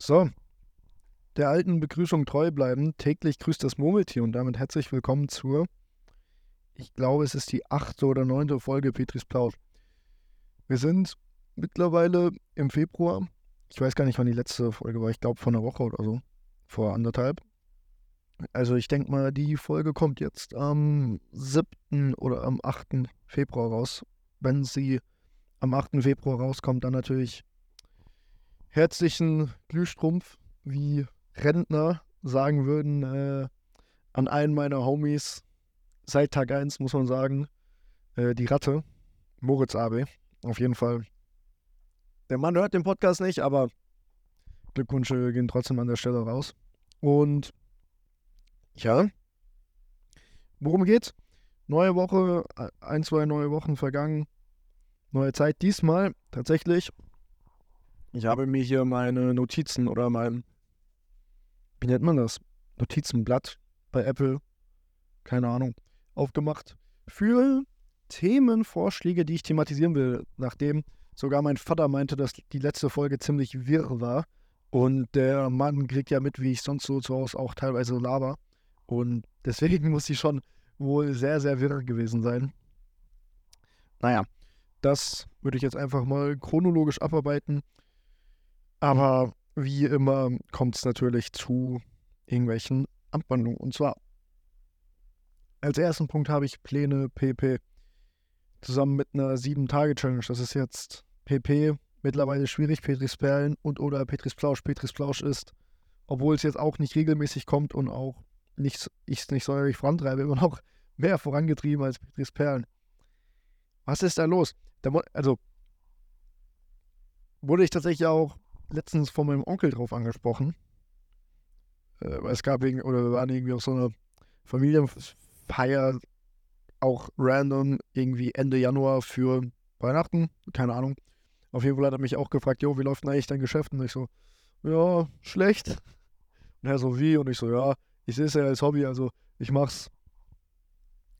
So, der alten Begrüßung treu bleiben. Täglich grüßt das Murmeltier und damit herzlich willkommen zur, ich glaube, es ist die achte oder neunte Folge Petris Plausch. Wir sind mittlerweile im Februar. Ich weiß gar nicht, wann die letzte Folge war. Ich glaube, vor einer Woche oder so. Vor anderthalb. Also, ich denke mal, die Folge kommt jetzt am 7. oder am 8. Februar raus. Wenn sie am 8. Februar rauskommt, dann natürlich herzlichen Glühstrumpf, wie Rentner sagen würden, äh, an einen meiner Homies seit Tag 1, muss man sagen, äh, die Ratte, Moritz Abe. Auf jeden Fall. Der Mann hört den Podcast nicht, aber Glückwünsche gehen trotzdem an der Stelle raus. Und ja, worum geht's? Neue Woche, ein, zwei neue Wochen vergangen, neue Zeit. Diesmal tatsächlich ich habe mir hier meine Notizen oder mein, wie nennt man das? Notizenblatt bei Apple, keine Ahnung, aufgemacht für Themenvorschläge, die ich thematisieren will, nachdem sogar mein Vater meinte, dass die letzte Folge ziemlich wirr war. Und der Mann kriegt ja mit, wie ich sonst so zu Hause auch teilweise laber. Und deswegen muss sie schon wohl sehr, sehr wirr gewesen sein. Naja, das würde ich jetzt einfach mal chronologisch abarbeiten. Aber wie immer kommt es natürlich zu irgendwelchen Abwandlungen. Und zwar als ersten Punkt habe ich Pläne PP zusammen mit einer 7-Tage-Challenge. Das ist jetzt PP, mittlerweile schwierig, Petris Perlen und oder Petris Plausch. Petris Plausch ist, obwohl es jetzt auch nicht regelmäßig kommt und auch nicht, ich es nicht säuerlich vorantreibe, immer noch mehr vorangetrieben als Petris Perlen. Was ist da los? Da, also wurde ich tatsächlich auch letztens von meinem Onkel drauf angesprochen. Äh, es gab irgendwie, oder wir waren irgendwie auf so einer Familienfeier, auch random, irgendwie Ende Januar für Weihnachten, keine Ahnung. Auf jeden Fall hat er mich auch gefragt, jo, wie läuft denn eigentlich dein Geschäft? Und ich so, ja, schlecht. Und er so, wie? Und ich so, ja, ich sehe es ja als Hobby, also ich mach's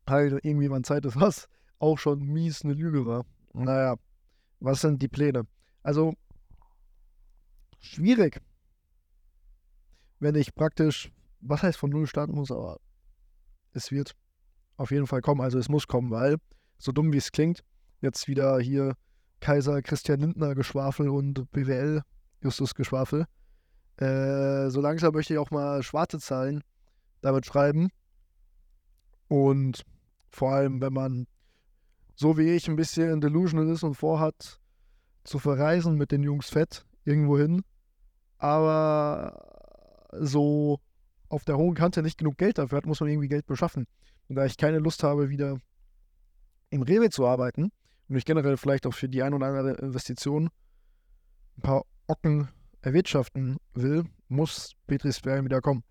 halt irgendwie, wann Zeit ist, was auch schon mies eine Lüge war. Naja, was sind die Pläne? Also, schwierig. Wenn ich praktisch, was heißt von Null starten muss, aber es wird auf jeden Fall kommen. Also es muss kommen, weil, so dumm wie es klingt, jetzt wieder hier Kaiser Christian Lindner Geschwafel und BWL Justus Geschwafel. Äh, so langsam möchte ich auch mal schwarze Zahlen damit schreiben. Und vor allem, wenn man so wie ich ein bisschen delusional ist und vorhat, zu verreisen mit den Jungs fett irgendwo hin, aber so auf der hohen Kante nicht genug Geld dafür hat, muss man irgendwie Geld beschaffen. Und da ich keine Lust habe, wieder im Rewe zu arbeiten und ich generell vielleicht auch für die ein oder andere Investition ein paar Ocken erwirtschaften will, muss Petris Bergen wieder kommen.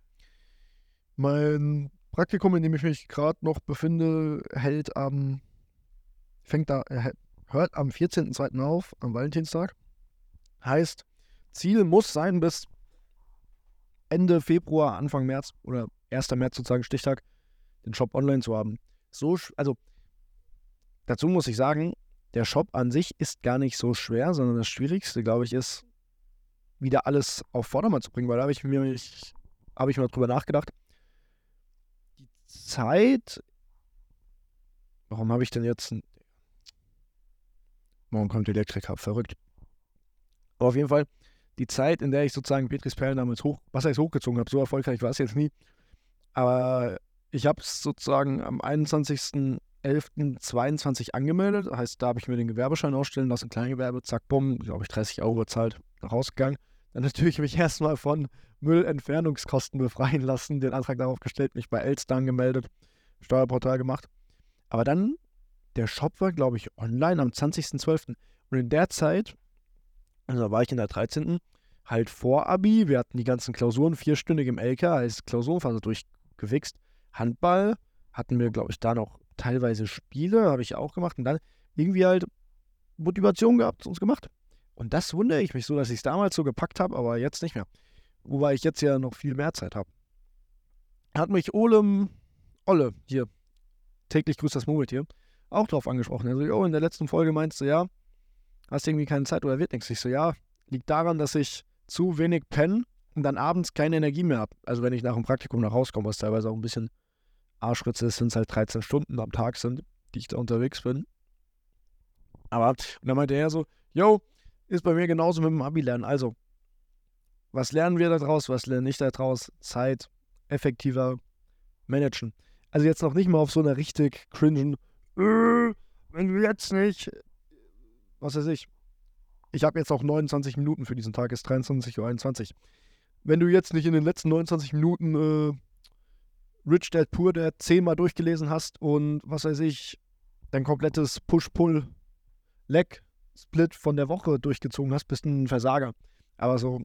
Mein Praktikum, in dem ich mich gerade noch befinde, hält am, fängt da, hört am 14.02. auf, am Valentinstag. Heißt, Ziel muss sein, bis Ende Februar, Anfang März oder 1. März sozusagen Stichtag, den Shop online zu haben. So, also dazu muss ich sagen, der Shop an sich ist gar nicht so schwer, sondern das Schwierigste, glaube ich, ist, wieder alles auf Vordermann zu bringen, weil da habe ich mir habe ich mal drüber nachgedacht. Die Zeit. Warum habe ich denn jetzt. Morgen kommt Elektriker, verrückt. Aber auf jeden Fall, die Zeit, in der ich sozusagen Petris Perlen damals hoch, was heißt hochgezogen habe, so erfolgreich war es jetzt nie. Aber ich habe es sozusagen am 21.11.22 angemeldet. Das heißt, da habe ich mir den Gewerbeschein ausstellen lassen, Kleingewerbe, zack, bumm, glaube ich, 30 Euro bezahlt, rausgegangen. Dann natürlich mich erstmal von Müllentfernungskosten befreien lassen, den Antrag darauf gestellt, mich bei Elster angemeldet, Steuerportal gemacht. Aber dann, der Shop war, glaube ich, online am 20.12. Und in der Zeit also da war ich in der 13. halt vor Abi. Wir hatten die ganzen Klausuren vierstündig im LK als Klausurenphase durchgewichst. Handball hatten wir, glaube ich, da noch teilweise Spiele, habe ich auch gemacht. Und dann irgendwie halt Motivation gehabt, uns gemacht. Und das wundere ich mich so, dass ich es damals so gepackt habe, aber jetzt nicht mehr. Wobei ich jetzt ja noch viel mehr Zeit habe. Hat mich Olem, Olle, hier, täglich grüßt das Murmeltier, auch drauf angesprochen. Also, oh, in der letzten Folge meinst du, ja, hast irgendwie keine Zeit oder wird nichts. Ich so, ja, liegt daran, dass ich zu wenig pennen und dann abends keine Energie mehr habe. Also wenn ich nach dem Praktikum nach Hause komme, was teilweise auch ein bisschen Arschritze ist, sind es halt 13 Stunden am Tag sind, die ich da unterwegs bin. Aber, und dann meinte er so, yo, ist bei mir genauso mit dem Abi-Lernen. Also, was lernen wir da draus, was lernen ich da draus? Zeit effektiver managen. Also jetzt noch nicht mal auf so einer richtig cringen, äh, wenn du jetzt nicht, was weiß ich, ich habe jetzt auch 29 Minuten für diesen Tag, ist 23.21 Uhr. Wenn du jetzt nicht in den letzten 29 Minuten äh, Rich Dad Poor Dad zehnmal durchgelesen hast und was weiß ich, dein komplettes Push-Pull-Leg-Split von der Woche durchgezogen hast, bist du ein Versager. Aber so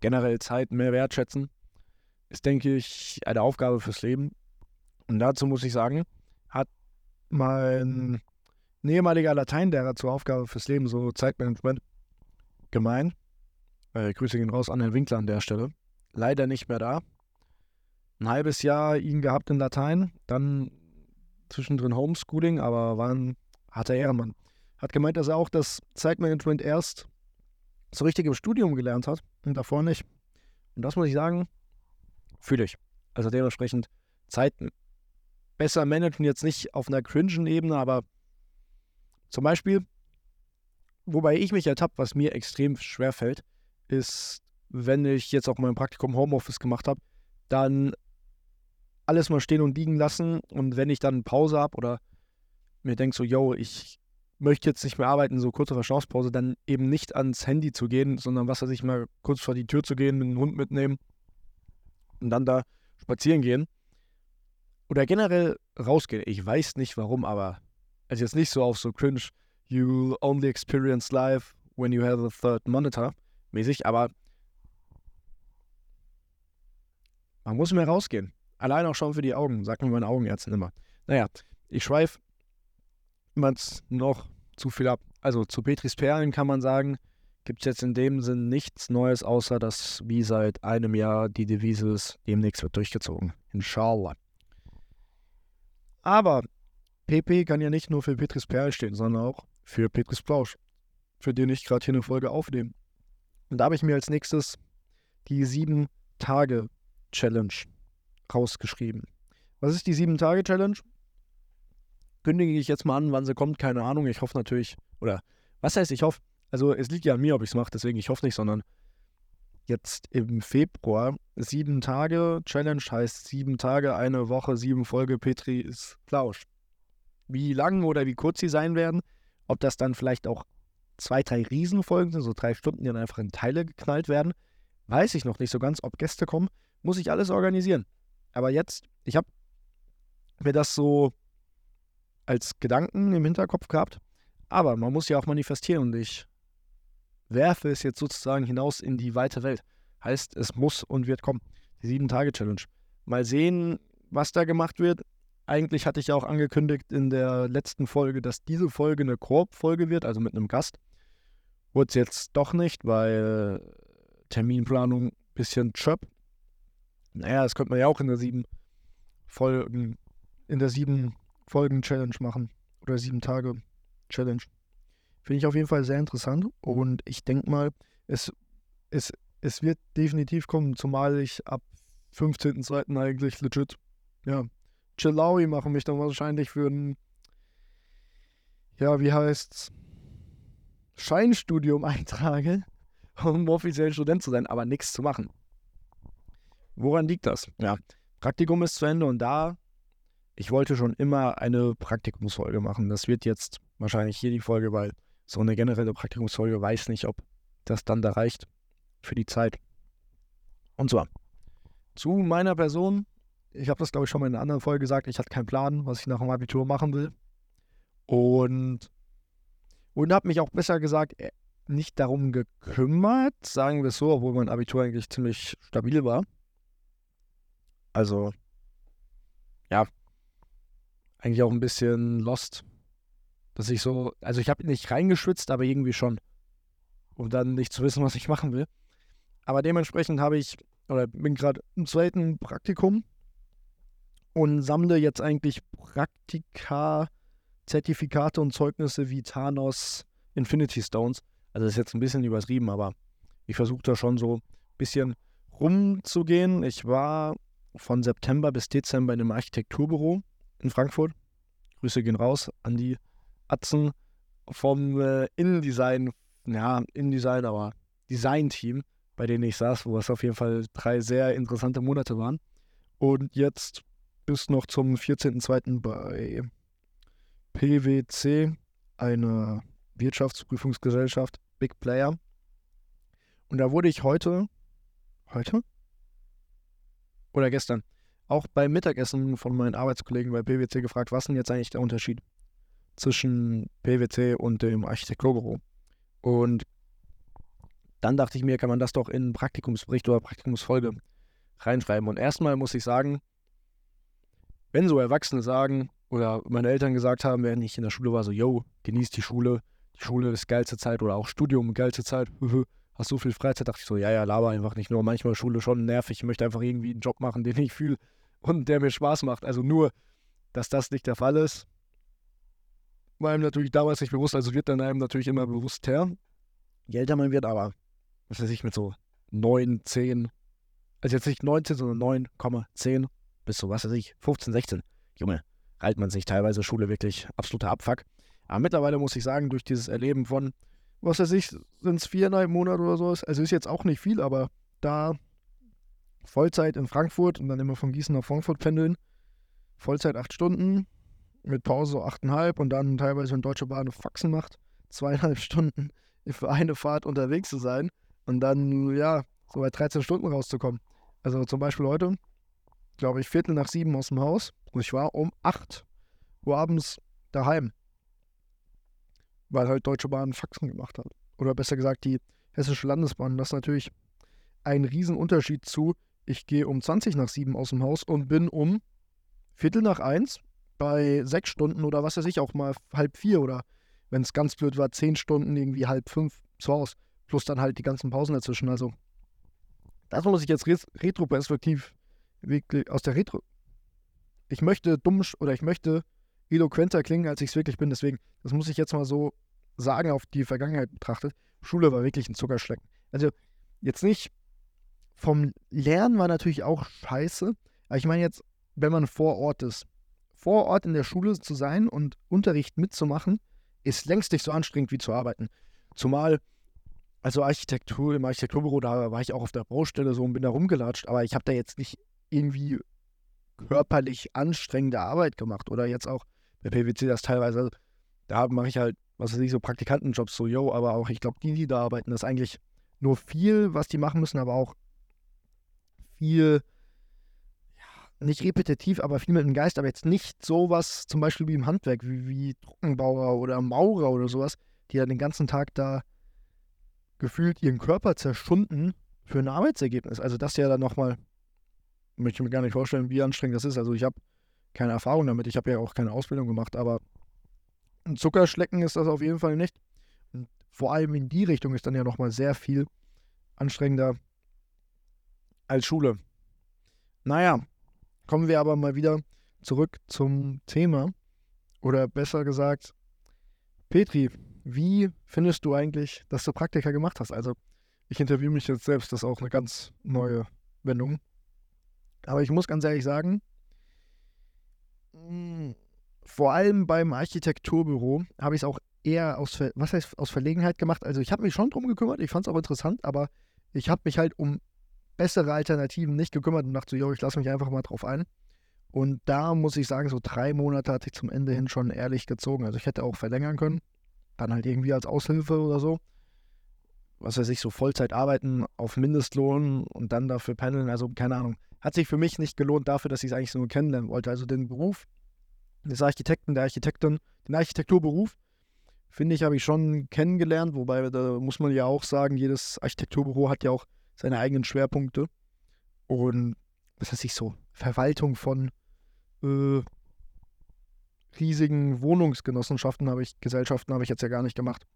generell Zeit mehr wertschätzen, ist, denke ich, eine Aufgabe fürs Leben. Und dazu muss ich sagen, hat mein ehemaliger Lateinlehrer zur Aufgabe fürs Leben, so Zeitmanagement, gemeint. Äh, Grüße gehen raus an Herrn Winkler an der Stelle. Leider nicht mehr da. Ein halbes Jahr ihn gehabt in Latein, dann zwischendrin Homeschooling, aber war ein harter Ehrenmann. Hat gemeint, dass er auch das Zeitmanagement erst so richtig im Studium gelernt hat und davor nicht. Und das muss ich sagen, fühle ich. Also dementsprechend Zeit besser managen, jetzt nicht auf einer cringen Ebene, aber zum Beispiel, wobei ich mich ertappt, was mir extrem schwer fällt, ist, wenn ich jetzt auch mein Praktikum Homeoffice gemacht habe, dann alles mal stehen und liegen lassen und wenn ich dann Pause habe oder mir denke so, yo, ich möchte jetzt nicht mehr arbeiten, so kurze Verschnaufspause, dann eben nicht ans Handy zu gehen, sondern was weiß ich mal kurz vor die Tür zu gehen, dem Hund mitnehmen und dann da spazieren gehen. Oder generell rausgehen. Ich weiß nicht warum, aber also jetzt nicht so auf so cringe, you only experience life when you have a third monitor mäßig, aber man muss mehr rausgehen. Allein auch schon für die Augen, sagt mir meine Augenärztin immer. Naja, ich schweife jemand noch zu viel ab. Also zu Petris Perlen kann man sagen, gibt es jetzt in dem Sinn nichts Neues, außer dass wie seit einem Jahr die Devise ist, demnächst wird durchgezogen. Inshallah. Aber PP kann ja nicht nur für Petris Perl stehen, sondern auch für Petris Plausch, für den ich gerade hier eine Folge aufnehme. Und da habe ich mir als nächstes die 7-Tage-Challenge rausgeschrieben. Was ist die 7-Tage-Challenge? Kündige ich jetzt mal an, wann sie kommt, keine Ahnung. Ich hoffe natürlich, oder was heißt ich hoffe? Also es liegt ja an mir, ob ich es mache, deswegen ich hoffe nicht, sondern jetzt im Februar sieben Tage Challenge heißt sieben Tage, eine Woche, sieben Folge Petri ist Plausch. Wie lang oder wie kurz sie sein werden, ob das dann vielleicht auch zwei, drei Riesenfolgen sind, so drei Stunden, die dann einfach in Teile geknallt werden, weiß ich noch nicht so ganz. Ob Gäste kommen, muss ich alles organisieren. Aber jetzt, ich habe mir das so als Gedanken im Hinterkopf gehabt, aber man muss ja auch manifestieren und ich werfe es jetzt sozusagen hinaus in die weite Welt. Heißt, es muss und wird kommen. Die Sieben-Tage-Challenge. Mal sehen, was da gemacht wird. Eigentlich hatte ich ja auch angekündigt in der letzten Folge, dass diese Folge eine Koop-Folge wird, also mit einem Gast. Wurde es jetzt doch nicht, weil Terminplanung ein bisschen chöp. Naja, das könnte man ja auch in der sieben Folgen, in der sieben Folgen Challenge machen. Oder sieben Tage Challenge. Finde ich auf jeden Fall sehr interessant und ich denke mal, es, es, es wird definitiv kommen, zumal ich ab 15.02. eigentlich legit, ja, Chillaui machen mich dann wahrscheinlich für ein, ja, wie heißt's, Scheinstudium eintrage, um offiziell Student zu sein, aber nichts zu machen. Woran liegt das? Ja, Praktikum ist zu Ende und da, ich wollte schon immer eine Praktikumsfolge machen. Das wird jetzt wahrscheinlich hier die Folge, weil so eine generelle Praktikumsfolge weiß nicht, ob das dann da reicht für die Zeit. Und zwar zu meiner Person. Ich habe das, glaube ich, schon mal in einer anderen Folge gesagt. Ich hatte keinen Plan, was ich nach dem Abitur machen will. Und, und habe mich auch besser gesagt äh, nicht darum gekümmert, sagen wir es so, obwohl mein Abitur eigentlich ziemlich stabil war. Also, ja, eigentlich auch ein bisschen lost dass ich so, also ich habe nicht reingeschwitzt, aber irgendwie schon. Um dann nicht zu wissen, was ich machen will. Aber dementsprechend habe ich, oder bin gerade im zweiten Praktikum und sammle jetzt eigentlich Praktika, Zertifikate und Zeugnisse wie Thanos Infinity Stones. Also das ist jetzt ein bisschen übertrieben, aber ich versuche da schon so ein bisschen rumzugehen. Ich war von September bis Dezember in einem Architekturbüro in Frankfurt. Grüße gehen raus an die Atzen vom äh, Innendesign, ja, Innendesign, aber Design-Team, bei denen ich saß, wo es auf jeden Fall drei sehr interessante Monate waren. Und jetzt bis noch zum 14.02. bei PwC, eine Wirtschaftsprüfungsgesellschaft, Big Player. Und da wurde ich heute, heute? Oder gestern, auch beim Mittagessen von meinen Arbeitskollegen bei PwC gefragt, was denn jetzt eigentlich der Unterschied zwischen PwC und dem Architekturbüro. Und dann dachte ich mir, kann man das doch in Praktikumsbericht oder Praktikumsfolge reinschreiben. Und erstmal muss ich sagen, wenn so Erwachsene sagen oder meine Eltern gesagt haben, während ich in der Schule war, so, yo, genieß die Schule, die Schule ist geilste Zeit oder auch Studium geilste Zeit, hast so viel Freizeit, dachte ich so, ja, ja, laber einfach nicht nur. Manchmal Schule schon nervig, ich möchte einfach irgendwie einen Job machen, den ich fühle und der mir Spaß macht. Also nur, dass das nicht der Fall ist, war einem natürlich damals nicht bewusst, also wird dann einem natürlich immer bewusster, je älter man wird, aber was weiß ich, mit so 9, 10, also jetzt nicht 19, sondern 9,10 bis so, was weiß ich, 15, 16. Junge, reilt man sich teilweise Schule wirklich absoluter Abfuck. Aber mittlerweile muss ich sagen, durch dieses Erleben von, was weiß ich, sind es viereinhalb Monate oder so, also ist jetzt auch nicht viel, aber da Vollzeit in Frankfurt und dann immer von Gießen nach Frankfurt pendeln, Vollzeit acht Stunden, mit Pause so achteinhalb und dann teilweise, wenn Deutsche Bahn Faxen macht, zweieinhalb Stunden für eine Fahrt unterwegs zu sein und dann, ja, so bei 13 Stunden rauszukommen. Also zum Beispiel heute, glaube ich, Viertel nach sieben aus dem Haus und ich war um acht Uhr abends daheim, weil halt Deutsche Bahn Faxen gemacht hat. Oder besser gesagt, die Hessische Landesbahn. Das ist natürlich ein Riesenunterschied zu, ich gehe um 20 nach sieben aus dem Haus und bin um Viertel nach eins bei sechs Stunden oder was weiß ich auch mal halb vier oder wenn es ganz blöd war, zehn Stunden irgendwie halb fünf zu Hause. Plus dann halt die ganzen Pausen dazwischen. Also, das muss ich jetzt retroperspektiv wirklich aus der Retro. Ich möchte dumm oder ich möchte eloquenter klingen, als ich es wirklich bin. Deswegen, das muss ich jetzt mal so sagen, auf die Vergangenheit betrachtet. Schule war wirklich ein Zuckerschlecken. Also, jetzt nicht vom Lernen war natürlich auch scheiße. Aber ich meine jetzt, wenn man vor Ort ist, vor Ort in der Schule zu sein und Unterricht mitzumachen, ist längst nicht so anstrengend wie zu arbeiten. Zumal, also Architektur, im Architekturbüro, da war ich auch auf der Baustelle so und bin da rumgelatscht, aber ich habe da jetzt nicht irgendwie körperlich anstrengende Arbeit gemacht oder jetzt auch bei PwC das teilweise, da mache ich halt, was weiß ich, so Praktikantenjobs, so, yo, aber auch, ich glaube, die, die da arbeiten, das ist eigentlich nur viel, was die machen müssen, aber auch viel nicht repetitiv, aber viel mit dem Geist, aber jetzt nicht sowas, zum Beispiel wie im Handwerk, wie, wie Trockenbauer oder Maurer oder sowas, die ja den ganzen Tag da gefühlt ihren Körper zerschunden für ein Arbeitsergebnis. Also das ja dann nochmal, möchte ich mir gar nicht vorstellen, wie anstrengend das ist. Also ich habe keine Erfahrung damit, ich habe ja auch keine Ausbildung gemacht, aber ein Zuckerschlecken ist das auf jeden Fall nicht. Und vor allem in die Richtung ist dann ja nochmal sehr viel anstrengender als Schule. Naja, Kommen wir aber mal wieder zurück zum Thema. Oder besser gesagt, Petri, wie findest du eigentlich, dass du Praktika gemacht hast? Also, ich interviewe mich jetzt selbst, das ist auch eine ganz neue Wendung. Aber ich muss ganz ehrlich sagen, mm, vor allem beim Architekturbüro habe ich es auch eher aus, was heißt, aus Verlegenheit gemacht. Also ich habe mich schon drum gekümmert, ich fand es auch interessant, aber ich habe mich halt um bessere Alternativen nicht gekümmert und dachte so, yo, ich lasse mich einfach mal drauf ein. Und da muss ich sagen, so drei Monate hatte ich zum Ende hin schon ehrlich gezogen. Also ich hätte auch verlängern können. Dann halt irgendwie als Aushilfe oder so. Was weiß ich, so Vollzeit arbeiten auf Mindestlohn und dann dafür pendeln. Also keine Ahnung. Hat sich für mich nicht gelohnt dafür, dass ich es eigentlich so kennenlernen wollte. Also den Beruf des Architekten, der Architektin, den Architekturberuf, finde ich, habe ich schon kennengelernt. Wobei, da muss man ja auch sagen, jedes Architekturbüro hat ja auch seine eigenen Schwerpunkte. Und was weiß ich so, Verwaltung von äh, riesigen Wohnungsgenossenschaften habe ich, Gesellschaften habe ich jetzt ja gar nicht gemacht.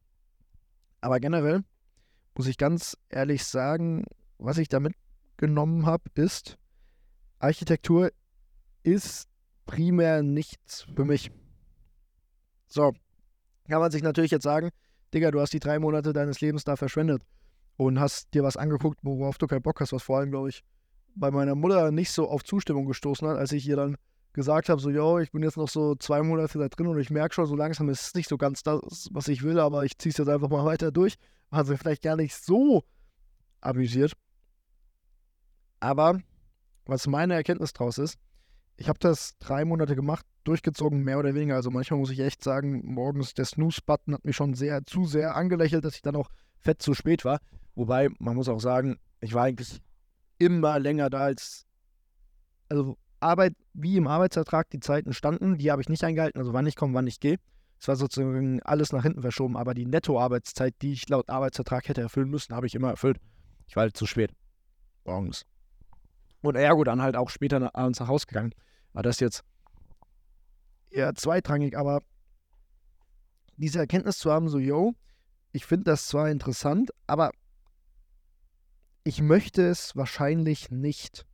Aber generell muss ich ganz ehrlich sagen, was ich da mitgenommen habe, ist, Architektur ist primär nichts für mich. So, kann man sich natürlich jetzt sagen, Digga, du hast die drei Monate deines Lebens da verschwendet. und hast dir was angeguckt, worauf du keinen Bock hast, was vor allem, glaube ich, bei meiner Mutter nicht so auf Zustimmung gestoßen hat, als ich ihr dann gesagt habe, so, yo, ich bin jetzt noch so zwei Monate da drin und ich merke schon, so langsam ist es nicht so ganz das, was ich will, aber ich ziehe es jetzt einfach mal weiter durch. Hat sie vielleicht gar nicht so amüsiert. Aber was meine Erkenntnis draus ist, ich habe das drei Monate gemacht, durchgezogen, mehr oder weniger. Also manchmal muss ich echt sagen, morgens der Snooze-Button hat mich schon sehr, zu sehr angelächelt, dass ich dann auch fett zu spät war. Wobei, man muss auch sagen, ich war eigentlich immer länger da als, also Arbeit, wie im Arbeitsvertrag die Zeiten standen, die habe ich nicht eingehalten, also wann ich komme, wann ich gehe. Es war sozusagen alles nach hinten verschoben, aber die Nettoarbeitszeit, die ich laut Arbeitsvertrag hätte erfüllen müssen, habe ich immer erfüllt. Ich war halt zu spät. Morgens. Und ergo dann halt auch später abends nach Hause gegangen. War das jetzt eher zweitrangig, aber diese Erkenntnis zu haben, so, yo, ich finde das zwar interessant, aber ich möchte es wahrscheinlich nicht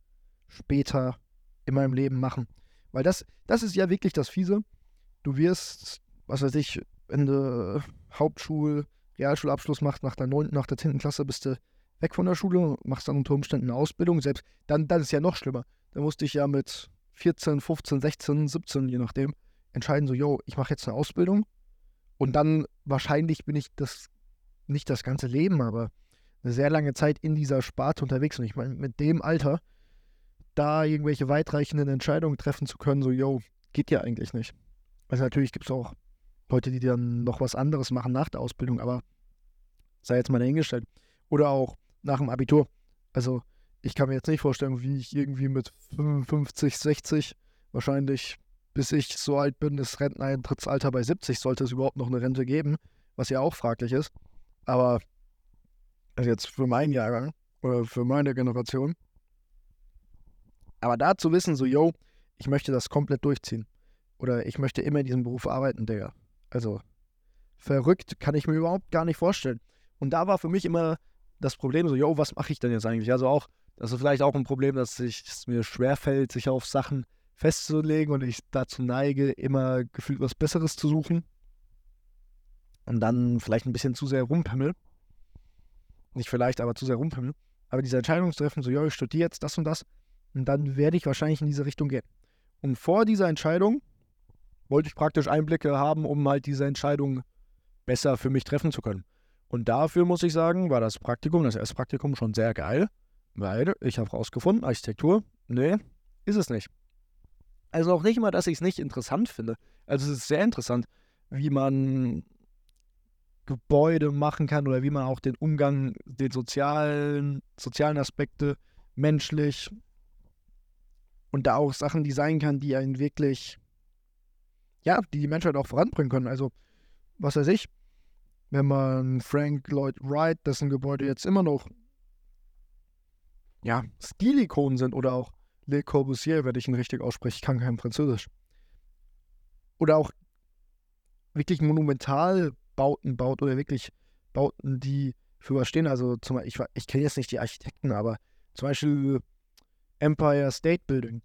später in meinem Leben machen. Weil das, das ist ja wirklich das Fiese. Du wirst, was weiß ich, wenn du Hauptschul-, Realschulabschluss machst, nach der 9., nach der 10. Klasse bist du weg von der Schule, machst dann unter Umständen eine Ausbildung. Selbst dann, dann ist ja noch schlimmer. Da musste ich ja mit 14, 15, 16, 17, je nachdem, entscheiden, so, yo, ich mache jetzt eine Ausbildung. Und dann wahrscheinlich bin ich das, nicht das ganze Leben, aber eine sehr lange Zeit in dieser Sparte unterwegs. Und ich meine, mit dem Alter da irgendwelche weitreichenden Entscheidungen treffen zu können, so, yo, geht ja eigentlich nicht. Also natürlich gibt es auch Leute, die dann noch was anderes machen nach der Ausbildung, aber sei jetzt mal dahingestellt. Oder auch nach dem Abitur. Also ich kann mir jetzt nicht vorstellen, wie ich irgendwie mit 55, 60 wahrscheinlich, bis ich so alt bin, das Renteneintrittsalter bei 70 sollte es überhaupt noch eine Rente geben, was ja auch fraglich ist. Aber also jetzt für meinen Jahrgang oder für meine Generation aber da zu wissen, so, yo, ich möchte das komplett durchziehen. Oder ich möchte immer in diesem Beruf arbeiten, Digga. Also, verrückt kann ich mir überhaupt gar nicht vorstellen. Und da war für mich immer das Problem, so, yo, was mache ich denn jetzt eigentlich? Also auch, das ist vielleicht auch ein Problem, dass es mir schwerfällt, sich auf Sachen festzulegen und ich dazu neige, immer gefühlt was Besseres zu suchen. Und dann vielleicht ein bisschen zu sehr rumpimmel. Nicht vielleicht, aber zu sehr rumpimmel. Aber diese Entscheidung zu treffen, so, yo, ich studiere jetzt das und das, und dann werde ich wahrscheinlich in diese Richtung gehen. Und vor dieser Entscheidung wollte ich praktisch Einblicke haben, um halt diese Entscheidung besser für mich treffen zu können. Und dafür muss ich sagen, war das Praktikum, das erste Praktikum schon sehr geil, weil ich habe rausgefunden, Architektur, nee, ist es nicht. Also auch nicht mal, dass ich es nicht interessant finde. Also es ist sehr interessant, wie man Gebäude machen kann oder wie man auch den Umgang, den sozialen, sozialen Aspekte menschlich, und da auch Sachen designen kann, die einen wirklich, ja, die die Menschheit auch voranbringen können. Also, was weiß ich, wenn man Frank Lloyd Wright, dessen Gebäude jetzt immer noch, ja, Stilikonen sind oder auch Le Corbusier, wenn ich ihn richtig ausspreche, ich kann kein Französisch. Oder auch wirklich Monumentalbauten baut oder wirklich Bauten, die für was stehen. Also zum Beispiel, ich, ich kenne jetzt nicht die Architekten, aber zum Beispiel Empire State Building.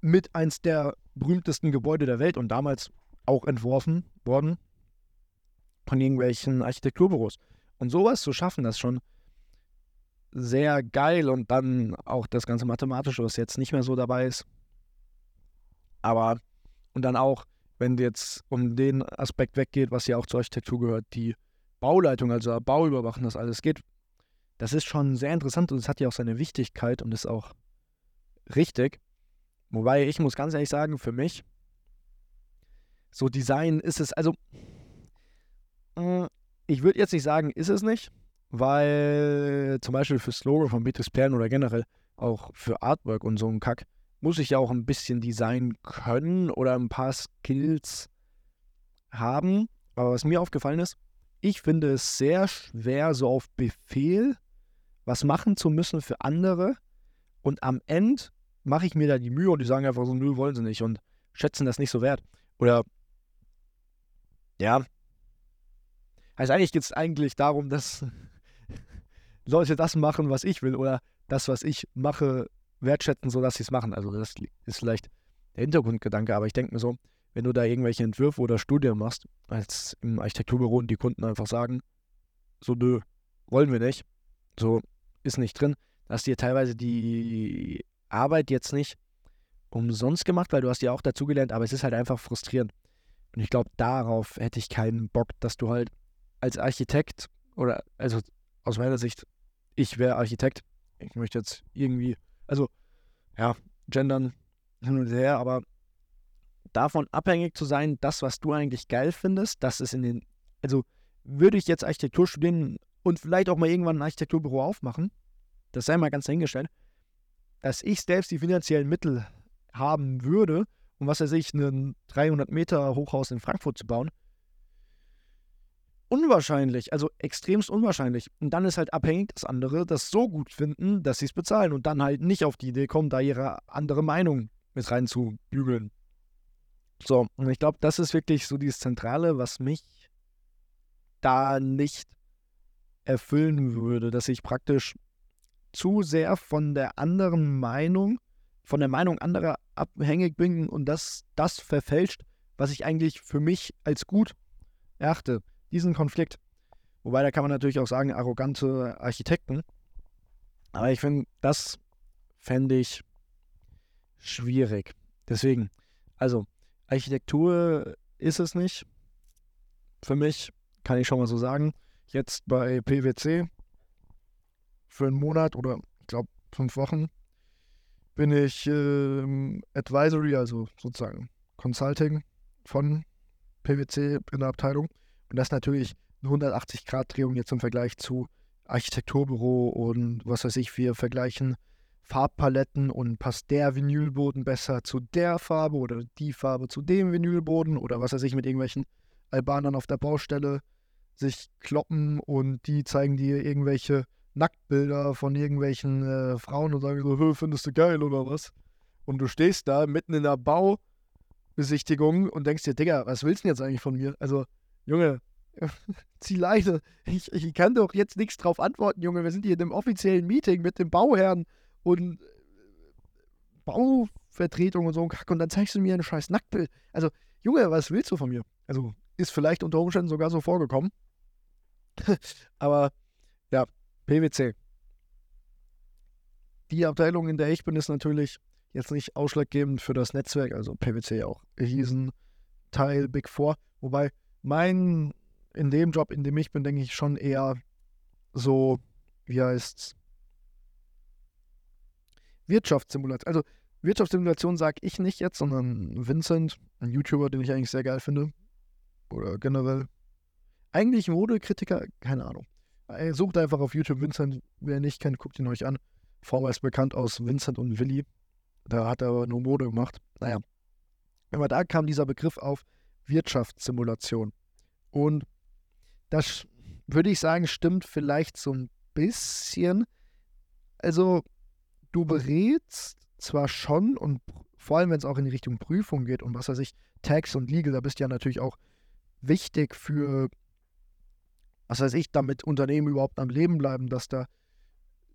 Mit eins der berühmtesten Gebäude der Welt und damals auch entworfen worden von irgendwelchen Architekturbüros. Und sowas zu schaffen, das ist schon sehr geil und dann auch das ganze Mathematische, was jetzt nicht mehr so dabei ist. Aber, und dann auch, wenn jetzt um den Aspekt weggeht, was ja auch zur Architektur gehört, die Bauleitung, also Bauüberwachen, das alles geht, das ist schon sehr interessant und es hat ja auch seine Wichtigkeit und ist auch richtig. Wobei ich muss ganz ehrlich sagen, für mich, so Design ist es, also ich würde jetzt nicht sagen, ist es nicht, weil zum Beispiel für Slogan von Beatrice Pern oder generell auch für Artwork und so ein Kack muss ich ja auch ein bisschen Design können oder ein paar Skills haben. Aber was mir aufgefallen ist, ich finde es sehr schwer, so auf Befehl was machen zu müssen für andere. Und am Ende mache ich mir da die Mühe und die sagen einfach so, nö, wollen sie nicht und schätzen das nicht so wert. Oder ja. Also eigentlich geht es eigentlich darum, dass Leute das machen, was ich will, oder das, was ich mache, wertschätzen, sodass sie es machen. Also das ist vielleicht der Hintergrundgedanke, aber ich denke mir so, wenn du da irgendwelche Entwürfe oder Studien machst, als im Architekturbüro und die Kunden einfach sagen, so nö, wollen wir nicht. So ist nicht drin. Hast dir teilweise die Arbeit jetzt nicht umsonst gemacht, weil du hast ja auch dazugelernt, aber es ist halt einfach frustrierend. Und ich glaube, darauf hätte ich keinen Bock, dass du halt als Architekt oder, also aus meiner Sicht, ich wäre Architekt. Ich möchte jetzt irgendwie, also, ja, gendern hin und her, aber davon abhängig zu sein, das, was du eigentlich geil findest, das ist in den, also würde ich jetzt Architektur studieren und vielleicht auch mal irgendwann ein Architekturbüro aufmachen, das sei mal ganz dahingestellt, dass ich selbst die finanziellen Mittel haben würde, um was weiß ich, ein 300 Meter Hochhaus in Frankfurt zu bauen, unwahrscheinlich, also extremst unwahrscheinlich. Und dann ist halt abhängig, dass andere das so gut finden, dass sie es bezahlen und dann halt nicht auf die Idee kommen, da ihre andere Meinung mit reinzubügeln. So, und ich glaube, das ist wirklich so dieses Zentrale, was mich da nicht erfüllen würde, dass ich praktisch zu sehr von der anderen Meinung, von der Meinung anderer abhängig bin und das, das verfälscht, was ich eigentlich für mich als gut erachte. Diesen Konflikt. Wobei, da kann man natürlich auch sagen, arrogante Architekten. Aber ich finde, das fände ich schwierig. Deswegen, also, Architektur ist es nicht. Für mich kann ich schon mal so sagen. Jetzt bei PwC für einen Monat oder ich glaube fünf Wochen bin ich äh, Advisory, also sozusagen Consulting von PwC in der Abteilung. Und das ist natürlich eine 180-Grad-Drehung jetzt im Vergleich zu Architekturbüro und was weiß ich, wir vergleichen Farbpaletten und passt der Vinylboden besser zu der Farbe oder die Farbe zu dem Vinylboden oder was weiß ich mit irgendwelchen Albanern auf der Baustelle sich kloppen und die zeigen dir irgendwelche Nacktbilder von irgendwelchen äh, Frauen und sagen so, findest du geil oder was? Und du stehst da mitten in der Baubesichtigung und denkst dir, Digga, was willst du denn jetzt eigentlich von mir? Also, Junge, zieh leise. Ich, ich kann doch jetzt nichts drauf antworten, Junge. Wir sind hier in einem offiziellen Meeting mit dem Bauherrn und äh, Bauvertretung und so ein Kack und dann zeigst du mir ein scheiß Nacktbild. Also, Junge, was willst du von mir? Also, ist vielleicht unter Umständen sogar so vorgekommen. Aber ja, PwC. Die Abteilung, in der ich bin, ist natürlich jetzt nicht ausschlaggebend für das Netzwerk, also PwC auch Teil Big Four. Wobei mein, in dem Job, in dem ich bin, denke ich schon eher so, wie heißt's, Wirtschaftssimulation. Also Wirtschaftssimulation sage ich nicht jetzt, sondern Vincent, ein YouTuber, den ich eigentlich sehr geil finde. Oder generell. Eigentlich Modekritiker, keine Ahnung. Sucht einfach auf YouTube Vincent. Wer nicht kennt, guckt ihn euch an. Vorher ist bekannt aus Vincent und Willi. Da hat er aber nur Mode gemacht. Naja. Aber da kam dieser Begriff auf Wirtschaftssimulation. Und das würde ich sagen, stimmt vielleicht so ein bisschen. Also, du berätst zwar schon und vor allem, wenn es auch in die Richtung Prüfung geht und was weiß ich, Tax und Legal, da bist du ja natürlich auch wichtig für, was weiß ich, damit Unternehmen überhaupt am Leben bleiben, dass da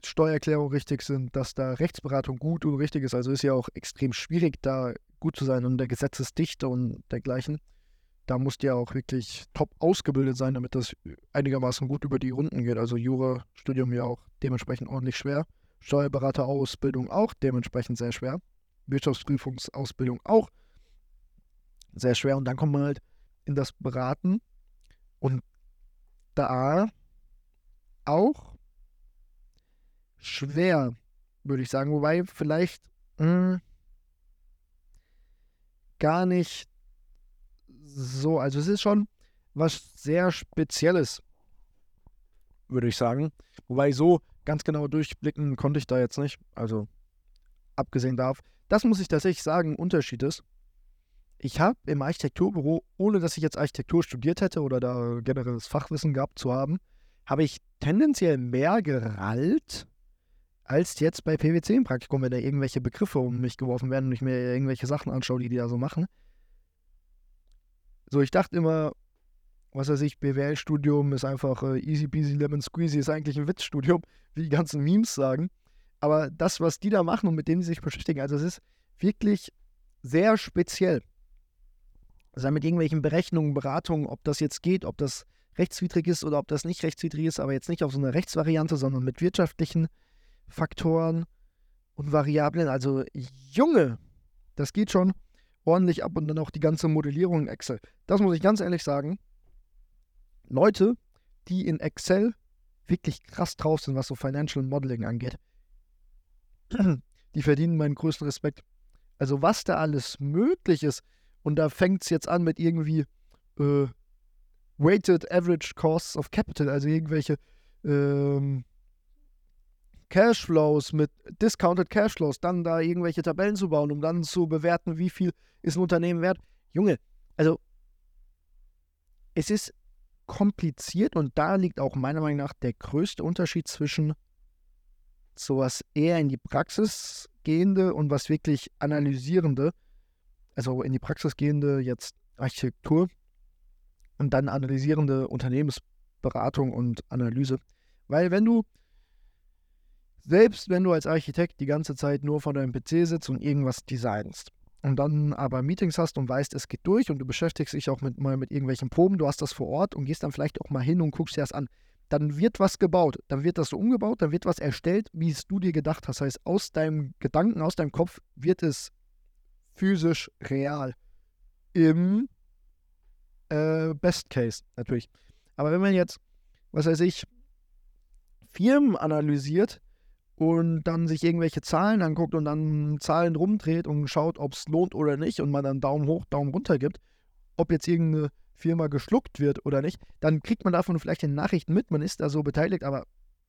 Steuererklärungen richtig sind, dass da Rechtsberatung gut und richtig ist. Also ist ja auch extrem schwierig, da gut zu sein und der Gesetzesdichte und dergleichen. Da musst du ja auch wirklich top ausgebildet sein, damit das einigermaßen gut über die Runden geht. Also Jura-Studium ja auch dementsprechend ordentlich schwer. Steuerberaterausbildung auch dementsprechend sehr schwer. Wirtschaftsprüfungsausbildung auch sehr schwer. Und dann kommt man halt in das Beraten und da auch schwer, würde ich sagen. Wobei vielleicht mh, hm, gar nicht so. Also es ist schon was sehr Spezielles, würde ich sagen. Wobei so ganz genau durchblicken konnte ich da jetzt nicht. Also abgesehen darf. Das muss ich tatsächlich sagen, Unterschied ist. Ich habe im Architekturbüro, ohne dass ich jetzt Architektur studiert hätte oder da generelles Fachwissen gehabt zu haben, habe ich tendenziell mehr gerallt als jetzt bei PwC im Praktikum, wenn da irgendwelche Begriffe um mich geworfen werden und ich mir irgendwelche Sachen anschaue, die die da so machen. So, ich dachte immer, was weiß ich, BWL-Studium ist einfach äh, easy peasy lemon squeezy, ist eigentlich ein Witzstudium, wie die ganzen Memes sagen. Aber das, was die da machen und mit denen sie sich beschäftigen, also es ist wirklich sehr speziell. Also mit irgendwelchen Berechnungen, Beratungen, ob das jetzt geht, ob das rechtswidrig ist oder ob das nicht rechtswidrig ist, aber jetzt nicht auf so eine Rechtsvariante, sondern mit wirtschaftlichen Faktoren und Variablen. Also Junge, das geht schon ordentlich ab und dann auch die ganze Modellierung in Excel. Das muss ich ganz ehrlich sagen. Leute, die in Excel wirklich krass drauf sind, was so Financial Modeling angeht, die verdienen meinen größten Respekt. Also was da alles möglich ist. Und da fängt es jetzt an mit irgendwie äh, Weighted Average Costs of Capital, also irgendwelche ähm, Cashflows mit Discounted Cashflows, dann da irgendwelche Tabellen zu bauen, um dann zu bewerten, wie viel ist ein Unternehmen wert. Junge, also es ist kompliziert und da liegt auch meiner Meinung nach der größte Unterschied zwischen sowas eher in die Praxis gehende und was wirklich analysierende, also in die Praxis gehende jetzt Architektur und dann analysierende Unternehmensberatung und Analyse. Weil wenn du, selbst wenn du als Architekt die ganze Zeit nur vor deinem PC sitzt und irgendwas designst und dann aber Meetings hast und weißt, es geht durch und du beschäftigst dich auch mit, mal mit irgendwelchen Proben, du hast das vor Ort und gehst dann vielleicht auch mal hin und guckst dir das an, dann wird was gebaut, dann wird das so umgebaut, dann wird was erstellt, wie es du dir gedacht hast. Das heißt, aus deinem Gedanken, aus deinem Kopf wird es physisch real. Im äh, Best Case natürlich. Aber wenn man jetzt, was weiß ich, Firmen analysiert und dann sich irgendwelche Zahlen anguckt und dann Zahlen rumdreht und schaut, ob es lohnt oder nicht und man dann Daumen hoch, Daumen runter gibt, ob jetzt irgendeine Firma geschluckt wird oder nicht, dann kriegt man davon vielleicht in Nachrichten mit, man ist da so beteiligt, aber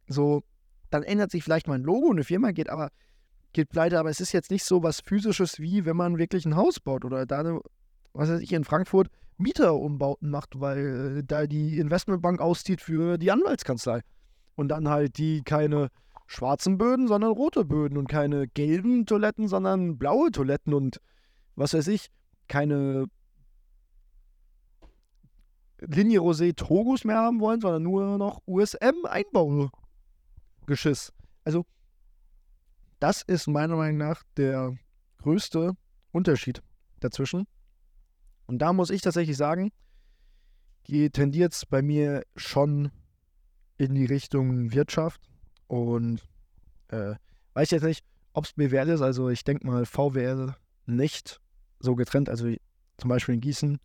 so, dann ändert sich vielleicht mal ein Logo, eine Firma geht aber geht pleite, aber es ist jetzt nicht so was physisches, wie wenn man wirklich ein Haus baut oder da, was weiß ich, in Frankfurt Mieterumbauten macht, weil äh, da die Investmentbank auszieht für die Anwaltskanzlei. Und dann halt die keine schwarzen Böden, sondern rote Böden und keine gelben Toiletten, sondern blaue Toiletten und was weiß ich, keine Linie Rosé Togus mehr haben wollen, sondern nur noch USM Einbaugeschiss. Also das ist meiner Meinung nach der größte Unterschied dazwischen. Und da muss ich tatsächlich sagen, tendiert es bei mir schon in die Richtung Wirtschaft. Und äh, weiß jetzt nicht, ob es BWL ist. Also ich denke mal VWL nicht so getrennt. Also zum Beispiel in Gießen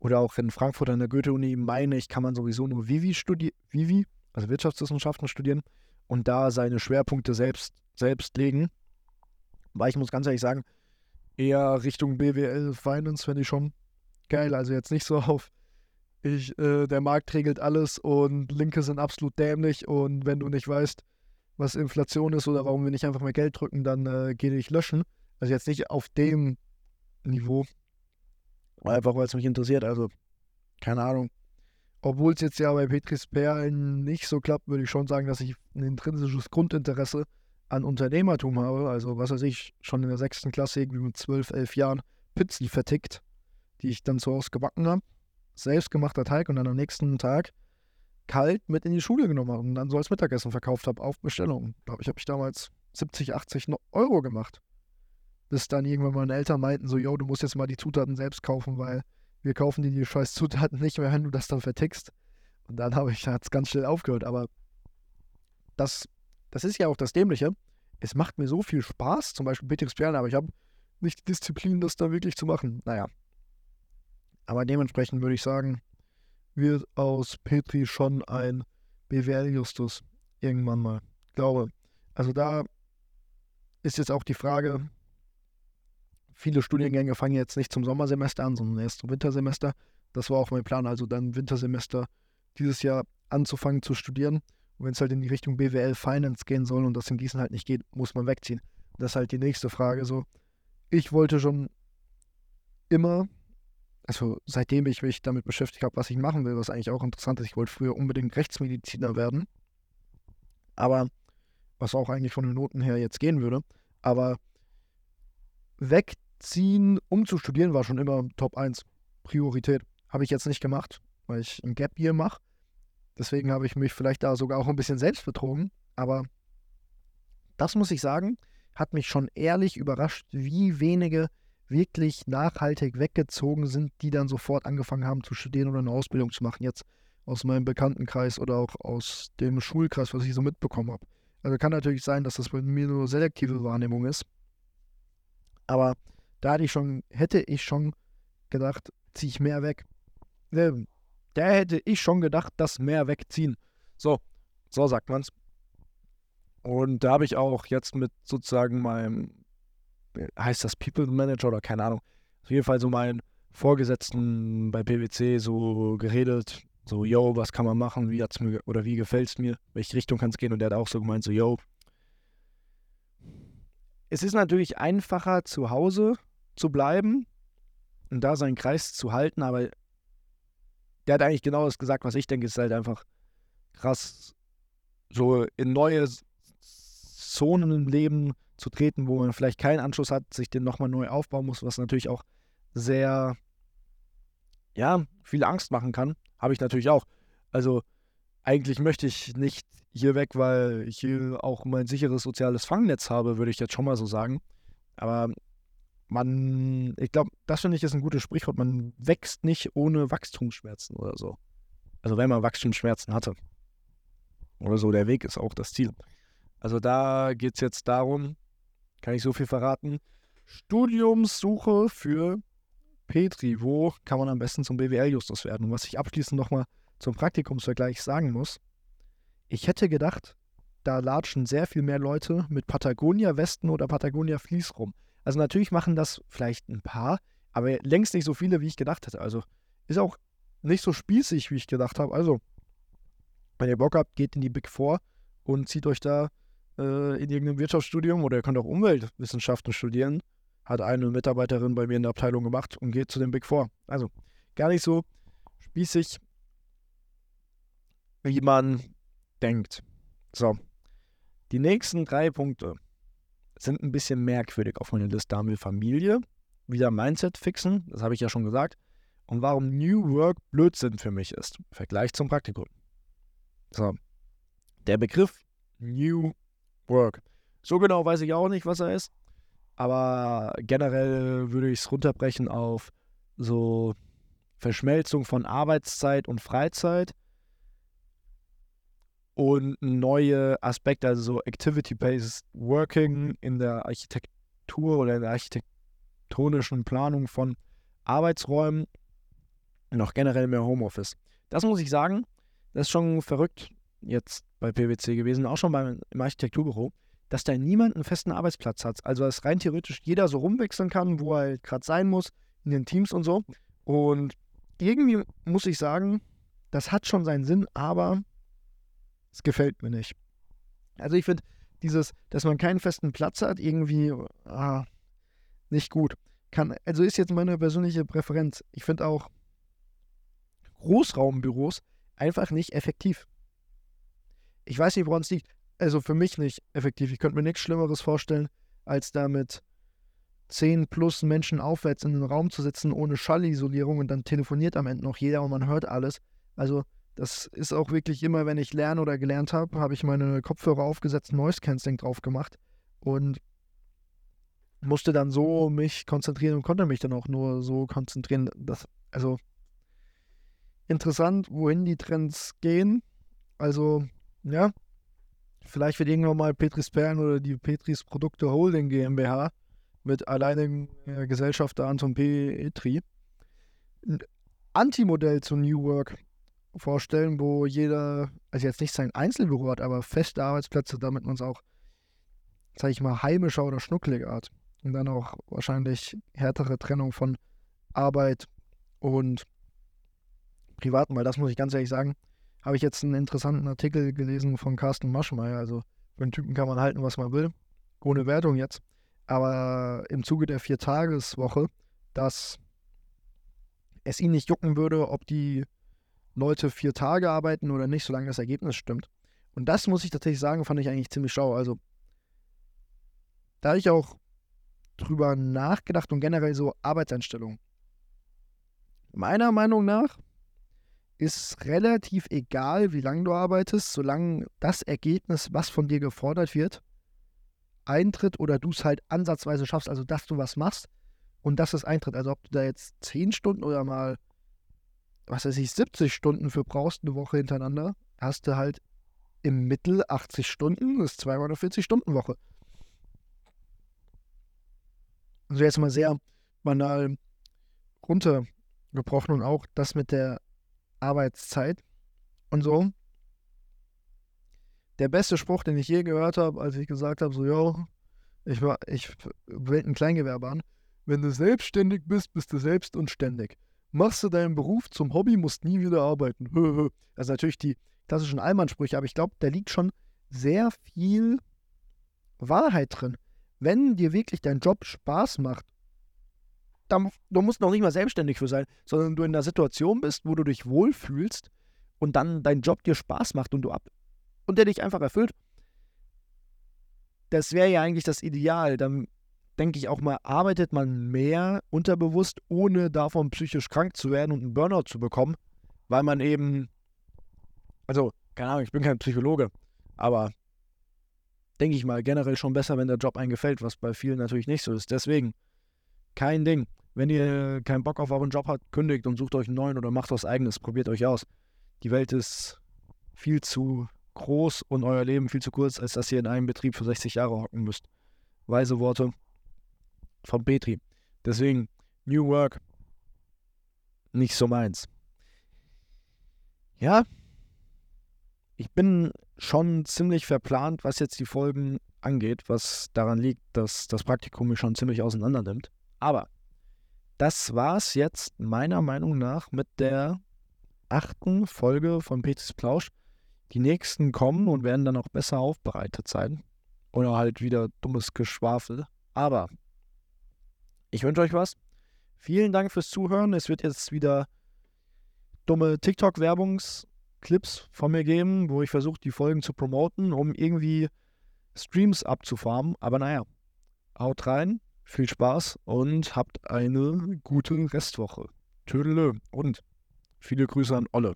oder auch in Frankfurt an der Goethe-Uni meine ich, kann man sowieso nur Vivi studieren, Vivi, also Wirtschaftswissenschaften studieren und da seine Schwerpunkte selbst, selbst legen. Weil ich muss ganz ehrlich sagen, eher Richtung BWL Finance finde ich schon geil. Also jetzt nicht so auf, ich, äh, der Markt regelt alles und Linke sind absolut dämlich und wenn du nicht weißt, was Inflation ist oder warum wir nicht einfach mehr Geld drücken, dann äh, geh dich löschen. Also jetzt nicht auf dem Niveau. Einfach weil es mich interessiert. Also, keine Ahnung. Obwohl es jetzt ja bei Petris Perlen nicht so klappt, würde ich schon sagen, dass ich ein intrinsisches Grundinteresse an Unternehmertum habe. Also, was weiß ich, schon in der sechsten Klasse irgendwie mit zwölf, elf Jahren Pizzen vertickt die ich dann zu Hause gebacken habe. Selbstgemachter Teig und dann am nächsten Tag kalt mit in die Schule genommen habe und dann so als Mittagessen verkauft habe auf Bestellung. Glaube ich, habe ich damals 70, 80 Euro gemacht. Bis dann irgendwann meine Eltern meinten so, yo, du musst jetzt mal die Zutaten selbst kaufen, weil wir kaufen dir die scheiß Zutaten nicht mehr, wenn du das dann vertickst. Und dann habe ich es ganz schnell aufgehört. Aber das, das ist ja auch das Dämliche. Es macht mir so viel Spaß, zum Beispiel Betrix Perlen, aber ich habe nicht die Disziplin, das da wirklich zu machen. Naja, aber dementsprechend würde ich sagen, wird aus Petri schon ein BWL-Justus irgendwann mal. Glaube, also da ist jetzt auch die Frage, viele Studiengänge fangen jetzt nicht zum Sommersemester an, sondern erst zum Wintersemester. Das war auch mein Plan, also dann Wintersemester dieses Jahr anzufangen zu studieren. Und wenn es halt in die Richtung BWL Finance gehen soll und das in Gießen halt nicht geht, muss man wegziehen. Das ist halt die nächste Frage. So, ich wollte schon immer also seitdem ich mich damit beschäftigt habe, was ich machen will, was eigentlich auch interessant ist, ich wollte früher unbedingt Rechtsmediziner werden. Aber, was auch eigentlich von den Noten her jetzt gehen würde. Aber wegziehen, um zu studieren, war schon immer Top 1 Priorität. Habe ich jetzt nicht gemacht, weil ich ein Gap Year mache. Deswegen habe ich mich vielleicht da sogar auch ein bisschen selbst betrogen. Aber das muss ich sagen, hat mich schon ehrlich überrascht, wie wenige wirklich nachhaltig weggezogen sind, die dann sofort angefangen haben zu studieren oder eine Ausbildung zu machen. Jetzt aus meinem Bekanntenkreis oder auch aus dem Schulkreis, was ich so mitbekommen habe. Also kann natürlich sein, dass das bei mir nur selektive Wahrnehmung ist. Aber da hatte ich schon, hätte ich schon gedacht, ziehe ich mehr weg. Ähm, da hätte ich schon gedacht, dass mehr wegziehen. So, so sagt man's. Und da habe ich auch jetzt mit sozusagen meinem, heißt das People Manager oder keine Ahnung, auf jeden Fall so meinen Vorgesetzten bei PwC so geredet, so, yo, was kann man machen, wie hat's mir oder wie gefällt es mir, welche Richtung kann es gehen? Und der hat auch so gemeint, so, yo. Es ist natürlich einfacher, zu Hause zu bleiben und da seinen Kreis zu halten, aber der hat eigentlich genau das gesagt, was ich denke, ist halt einfach krass, so in neue Zonen im Leben zu treten, wo man vielleicht keinen Anschluss hat, sich den nochmal neu aufbauen muss, was natürlich auch sehr, ja, viel Angst machen kann. Habe ich natürlich auch. Also eigentlich möchte ich nicht hier weg, weil ich hier auch mein sicheres soziales Fangnetz habe, würde ich jetzt schon mal so sagen. Aber man, ich glaube, das finde ich ist ein gutes Sprichwort. Man wächst nicht ohne Wachstumsschmerzen oder so. Also wenn man Wachstumsschmerzen hatte. Oder so, der Weg ist auch das Ziel. Also da geht es jetzt darum, kann ich so viel verraten, Studiumssuche für Petri, wo kann man am besten zum BWL-Justus werden? Und was ich abschließend nochmal zum Praktikumsvergleich sagen muss, ich hätte gedacht, da latschen sehr viel mehr Leute mit Patagonia-Westen oder Patagonia-Fleece rum. Also natürlich machen das vielleicht ein paar, aber längst nicht so viele, wie ich gedacht hätte. Also ist auch nicht so spießig, wie ich gedacht habe. Also, wenn ihr Bock habt, geht in die Big Four und zieht euch da äh, in irgendeinem Wirtschaftsstudium oder ihr könnt auch Umweltwissenschaften studieren hat eine Mitarbeiterin bei mir in der Abteilung gemacht und geht zu den Big Four. Also gar nicht so spießig, wie man denkt. So, die nächsten drei Punkte sind ein bisschen merkwürdig auf meiner Liste. Da haben wir Familie, wieder Mindset fixen, das habe ich ja schon gesagt, und warum New Work Blödsinn für mich ist. Vergleich zum Praktikum. So, der Begriff New Work. So genau weiß ich auch nicht, was er ist. Aber generell würde ich es runterbrechen auf so Verschmelzung von Arbeitszeit und Freizeit und neue Aspekte, also so Activity-Based Working in der Architektur oder in der architektonischen Planung von Arbeitsräumen und auch generell mehr Homeoffice. Das muss ich sagen, das ist schon verrückt jetzt bei PwC gewesen, auch schon beim, im Architekturbüro dass da niemand einen festen Arbeitsplatz hat. Also dass rein theoretisch jeder so rumwechseln kann, wo er halt gerade sein muss, in den Teams und so. Und irgendwie muss ich sagen, das hat schon seinen Sinn, aber es gefällt mir nicht. Also ich finde dieses, dass man keinen festen Platz hat, irgendwie ah, nicht gut. Kann, also ist jetzt meine persönliche Präferenz. Ich finde auch Großraumbüros einfach nicht effektiv. Ich weiß nicht, woran es liegt also für mich nicht effektiv. Ich könnte mir nichts Schlimmeres vorstellen, als da mit 10 plus Menschen aufwärts in den Raum zu sitzen, ohne Schallisolierung und dann telefoniert am Ende noch jeder und man hört alles. Also das ist auch wirklich immer, wenn ich lerne oder gelernt habe, habe ich meine Kopfhörer aufgesetzt, Noise Cancelling drauf gemacht und musste dann so mich konzentrieren und konnte mich dann auch nur so konzentrieren. Das, also interessant, wohin die Trends gehen. Also, ja, Vielleicht wird irgendwann mal Petris Perlen oder die Petris Produkte Holding GmbH mit alleinigem äh, Gesellschafter Anton Petri ein Antimodell zu New Work vorstellen, wo jeder, also jetzt nicht sein Einzelbüro hat, aber feste Arbeitsplätze, damit man es auch, sage ich mal, heimischer oder schnuckliger hat. Und dann auch wahrscheinlich härtere Trennung von Arbeit und Privaten, weil das muss ich ganz ehrlich sagen, habe ich jetzt einen interessanten Artikel gelesen von Carsten Maschmeyer. Also für einen Typen kann man halten, was man will. Ohne Wertung jetzt. Aber im Zuge der Viertageswoche, dass es ihn nicht jucken würde, ob die Leute vier Tage arbeiten oder nicht, solange das Ergebnis stimmt. Und das muss ich tatsächlich sagen, fand ich eigentlich ziemlich schlau. Also da habe ich auch drüber nachgedacht und generell so Arbeitseinstellungen. Meiner Meinung nach ist relativ egal, wie lange du arbeitest, solange das Ergebnis, was von dir gefordert wird, eintritt oder du es halt ansatzweise schaffst, also dass du was machst und dass es eintritt. Also ob du da jetzt 10 Stunden oder mal was weiß ich, 70 Stunden für brauchst, eine Woche hintereinander, hast du halt im Mittel 80 Stunden, das ist zweimal eine 40-Stunden-Woche. Also jetzt mal sehr banal runtergebrochen und auch das mit der Arbeitszeit und so. Der beste Spruch, den ich je gehört habe, als ich gesagt habe, so, yo, ich, ich will ein Kleingewerbe an. Wenn du selbstständig bist, bist du selbst und ständig. Machst du deinen Beruf zum Hobby, musst nie wieder arbeiten. Also natürlich die klassischen Allmannsprüche, aber ich glaube, da liegt schon sehr viel Wahrheit drin. Wenn dir wirklich dein Job Spaß macht, dann, du musst noch nicht mal selbstständig für sein, sondern du in einer Situation bist, wo du dich wohlfühlst und dann dein Job dir Spaß macht und du ab und der dich einfach erfüllt. Das wäre ja eigentlich das Ideal. Dann denke ich auch mal, arbeitet man mehr unterbewusst, ohne davon psychisch krank zu werden und einen Burnout zu bekommen, weil man eben, also, keine Ahnung, ich bin kein Psychologe, aber denke ich mal, generell schon besser, wenn der Job einem gefällt, was bei vielen natürlich nicht so ist. Deswegen, kein Ding. Wenn ihr keinen Bock auf euren Job habt, kündigt und sucht euch einen neuen oder macht was eigenes, probiert euch aus. Die Welt ist viel zu groß und euer Leben viel zu kurz, als dass ihr in einem Betrieb für 60 Jahre hocken müsst. Weise Worte von Petri. Deswegen, New Work, nicht so meins. Ja, ich bin schon ziemlich verplant, was jetzt die Folgen angeht, was daran liegt, dass das Praktikum mich schon ziemlich auseinander nimmt. Aber das war es jetzt meiner Meinung nach mit der achten Folge von Petris Plausch. Die nächsten kommen und werden dann auch besser aufbereitet sein. Oder halt wieder dummes Geschwafel. Aber ich wünsche euch was. Vielen Dank fürs Zuhören. Es wird jetzt wieder dumme TikTok-Werbungsclips von mir geben, wo ich versuche, die Folgen zu promoten, um irgendwie Streams abzufarmen. Aber naja, haut rein, viel Spaß und habt eine gute Restwoche. Tödelö und viele Grüße an Olle.